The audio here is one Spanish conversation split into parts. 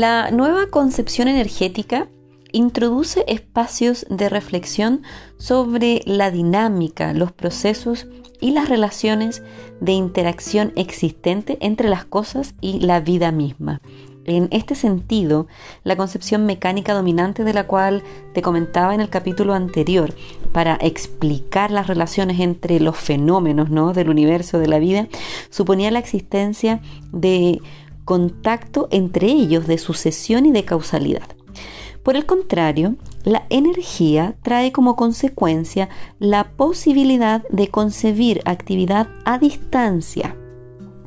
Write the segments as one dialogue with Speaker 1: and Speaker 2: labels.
Speaker 1: La nueva concepción energética introduce espacios de reflexión sobre la dinámica, los procesos y las relaciones de interacción existente entre las cosas y la vida misma. En este sentido, la concepción mecánica dominante de la cual te comentaba en el capítulo anterior, para explicar las relaciones entre los fenómenos ¿no? del universo, de la vida, suponía la existencia de contacto entre ellos, de sucesión y de causalidad. Por el contrario, la energía trae como consecuencia la posibilidad de concebir actividad a distancia,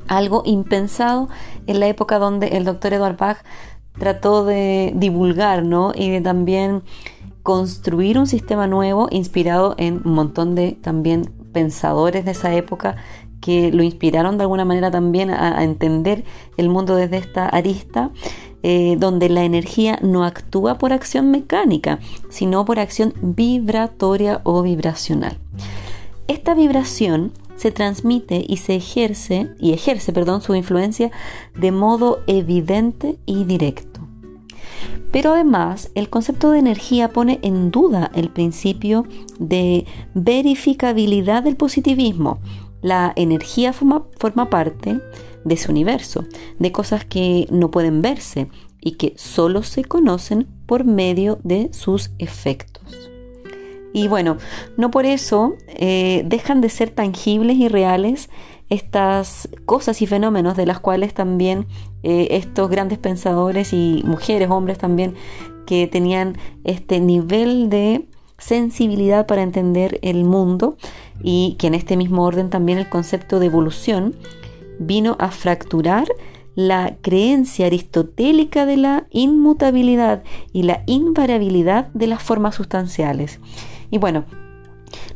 Speaker 1: algo impensado en la época donde el doctor Edward Bach trató de divulgar ¿no? y de también construir un sistema nuevo inspirado en un montón de también pensadores de esa época que lo inspiraron de alguna manera también a, entender el mundo desde esta arista, eh, donde la energía no actúa por acción mecánica, sino por acción vibratoria o vibracional. Esta vibración se transmite y se ejerce y ejerce, perdón, su influencia de modo evidente y directo. Pero además, el concepto de energía pone en duda el principio de verificabilidad del positivismo. La energía forma, parte de ese universo, de cosas que no pueden verse y que solo se conocen por medio de sus efectos. Y bueno, no por eso eh, dejan de ser tangibles y reales estas cosas y fenómenos de las cuales también eh, estos grandes pensadores y mujeres, hombres también, que tenían este nivel de sensibilidad para entender el mundo y que en este mismo orden también el concepto de evolución vino a fracturar la creencia aristotélica de la inmutabilidad y la invariabilidad de las formas sustanciales. Y bueno,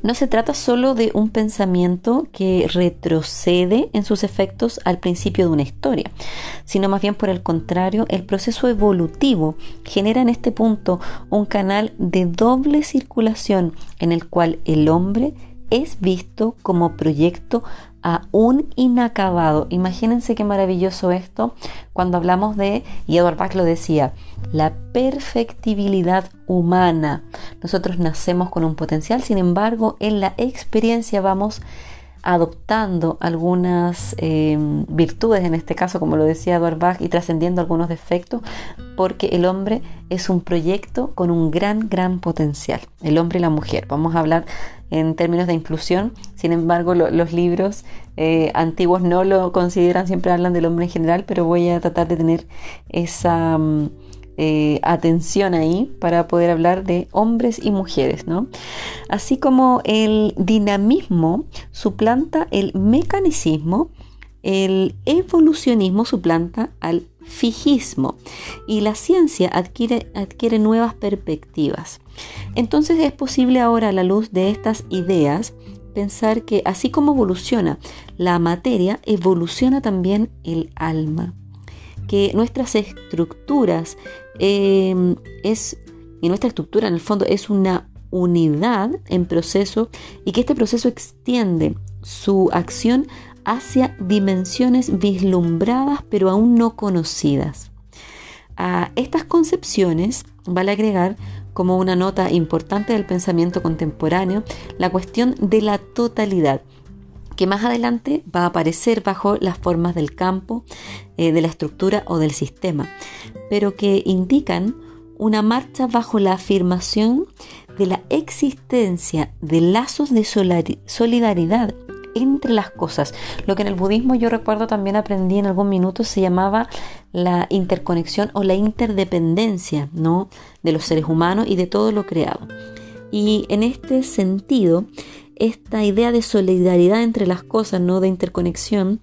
Speaker 1: no se trata solo de un pensamiento que retrocede en sus efectos al principio de una historia, sino más bien por el contrario, el proceso evolutivo genera en este punto un canal de doble circulación en el cual el hombre es visto como proyecto aún inacabado. Imagínense qué maravilloso esto cuando hablamos de, y Edward Bach lo decía, la perfectibilidad humana. Nosotros nacemos con un potencial, sin embargo, en la experiencia vamos adoptando algunas em, virtudes, en este caso, como lo decía Edward Bach, y trascendiendo algunos defectos, porque el hombre es un proyecto con un gran, gran potencial, el hombre y la mujer. Vamos a hablar en términos de inclusión, sin embargo, los libros eh, antiguos no lo consideran, siempre hablan del hombre en general, pero voy a tratar de tener esa... Mm, eh, atención ahí para poder hablar de hombres y mujeres, ¿no? Así como el dinamismo suplanta el mecanicismo, el evolucionismo suplanta al fijismo y la ciencia adquiere, adquiere nuevas perspectivas. Entonces es posible ahora a la luz de estas ideas pensar que así como evoluciona la materia, evoluciona también el alma que nuestras estructuras em, es, y nuestra estructura en el fondo es una unidad en proceso y que este proceso extiende su acción hacia dimensiones vislumbradas pero aún no conocidas. A estas concepciones vale agregar como una nota importante del pensamiento contemporáneo la cuestión de la totalidad, que más adelante va a aparecer bajo las formas del campo, eh, de la estructura o del sistema, pero que indican una marcha bajo la afirmación de la existencia de lazos de solidaridad entre las cosas. Lo que en el budismo yo recuerdo también aprendí en algún minuto se llamaba la interconexión o la interdependencia ¿no? de los seres humanos y de todo lo creado. Y en este sentido, esta idea de solidaridad entre las cosas, no de interconexión,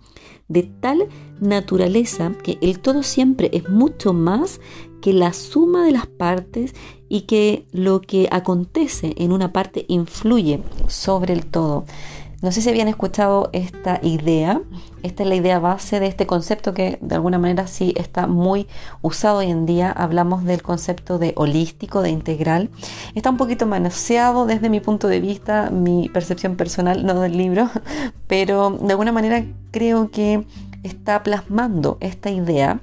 Speaker 1: de tal naturaleza que el todo siempre es mucho más que la suma de las partes y que lo que acontece en una parte influye sobre el todo. No sé si habían escuchado esta idea. Esta es la idea base de este concepto que de alguna manera sí está muy usado hoy en día. Hablamos del concepto de holístico, de integral. Está un poquito manoseado desde mi punto de vista, mi percepción personal, no del libro, pero de alguna manera creo que está plasmando esta idea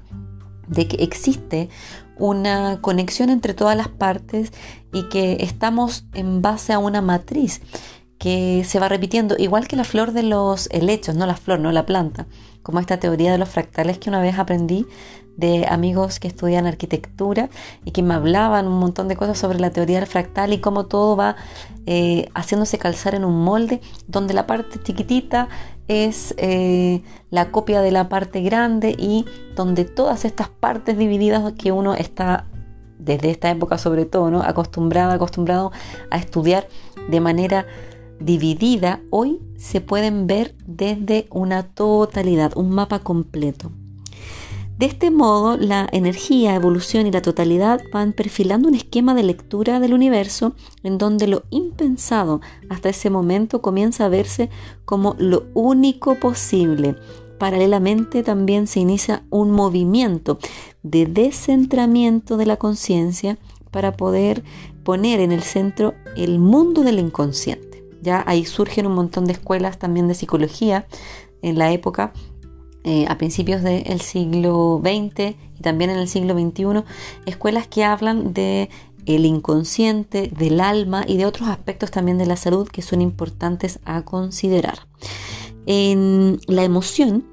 Speaker 1: de que existe una conexión entre todas las partes y que estamos en base a una matriz que se va repitiendo, igual que la flor de los helechos, no la flor, no la planta, como esta teoría de los fractales que una vez aprendí de amigos que estudian arquitectura y que me hablaban un montón de cosas sobre la teoría del fractal y cómo todo va eh, haciéndose calzar en un molde donde la parte chiquitita es eh, la copia de la parte grande y donde todas estas partes divididas que uno está desde esta época sobre todo, ¿no? acostumbrado, acostumbrado a estudiar de manera dividida, hoy se pueden ver desde una totalidad, un mapa completo. De este modo, la energía, evolución y la totalidad van perfilando un esquema de lectura del universo en donde lo impensado hasta ese momento comienza a verse como lo único posible. Paralelamente también se inicia un movimiento de descentramiento de la conciencia para poder poner en el centro el mundo del inconsciente. Ya ahí surgen un montón de escuelas también de psicología en la época eh, a principios del siglo XX y también en el siglo XXI, escuelas que hablan de el inconsciente, del alma y de otros aspectos también de la salud que son importantes a considerar. En la emoción,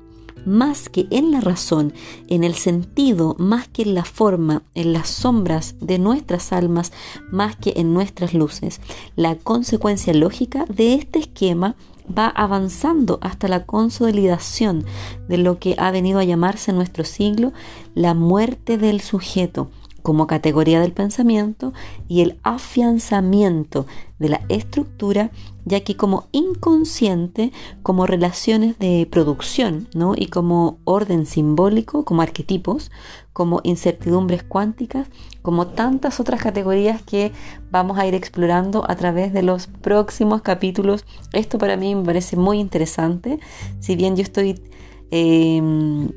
Speaker 1: más que en la razón, en el sentido, más que en la forma, en las sombras de nuestras almas, más que en nuestras luces. La consecuencia lógica de este esquema va avanzando hasta la consolidación de lo que ha venido a llamarse en nuestro siglo la muerte del sujeto como categoría del pensamiento y el afianzamiento de la estructura, ya que como inconsciente, como relaciones de producción ¿no? y como orden simbólico, como arquetipos, como incertidumbres cuánticas, como tantas otras categorías que vamos a ir explorando a través de los próximos capítulos. Esto para mí me parece muy interesante, si bien yo estoy em,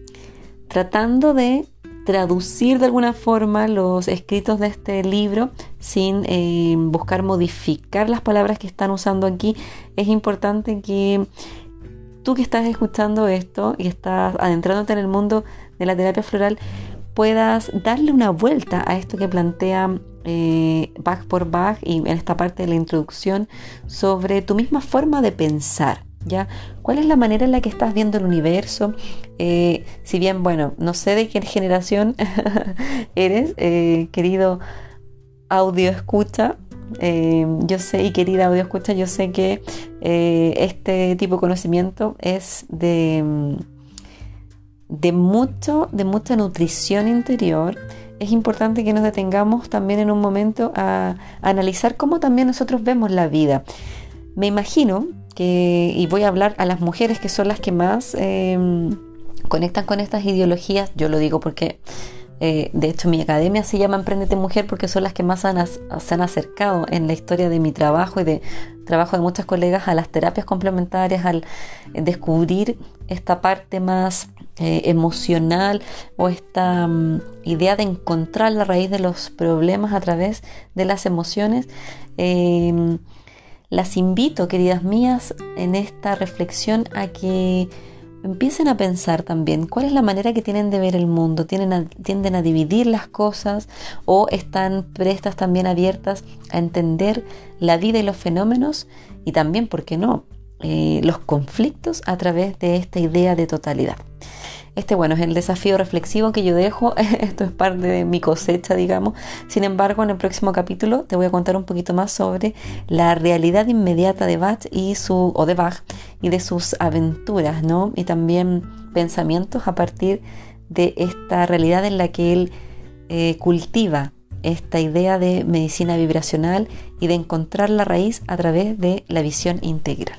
Speaker 1: tratando de traducir de alguna forma los escritos de este libro sin em, buscar modificar las palabras que están usando aquí, es importante que tú que estás escuchando esto y estás adentrándote en el mundo de la terapia floral, puedas darle una vuelta a esto que plantea eh, Bach por Bach y en esta parte de la introducción sobre tu misma forma de pensar. ¿Ya? ¿Cuál es la manera en la que estás viendo el universo? Eh, si bien, bueno, no sé de qué generación eres, eh, querido audio escucha, yo sé, y querida audio escucha, yo sé que este tipo de conocimiento es de de, mucho, de mucha nutrición interior, es importante que nos detengamos también en un momento a, analizar cómo también nosotros vemos la vida. Me imagino que, y voy a hablar a las mujeres que son las que más em, conectan con estas ideologías, yo lo digo porque eh, de hecho, mi academia se llama Emprendete Mujer porque son las que más se han acercado en la historia de mi trabajo y de trabajo de muchas colegas a las terapias complementarias, al descubrir esta parte más eh, emocional o esta mm, idea de encontrar la raíz de los problemas a través de las emociones. Em, las invito, queridas mías, en esta reflexión a que empiecen a pensar también cuál es la manera que tienen de ver el mundo. ¿Tienen tienden a dividir las cosas o están prestas también abiertas a entender la vida y los fenómenos y también, ¿por qué no?, eh, los conflictos a través de esta idea de totalidad. Este, bueno, es el desafío reflexivo que yo dejo. Esto es parte de mi cosecha, digamos. Sin embargo, en el próximo capítulo te voy a contar un poquito más sobre la realidad inmediata de Bach y su, o de Bach y de sus aventuras, ¿no? Y también pensamientos a partir de esta realidad en la que él eh, cultiva esta idea de medicina vibracional y de encontrar la raíz a través de la visión integral.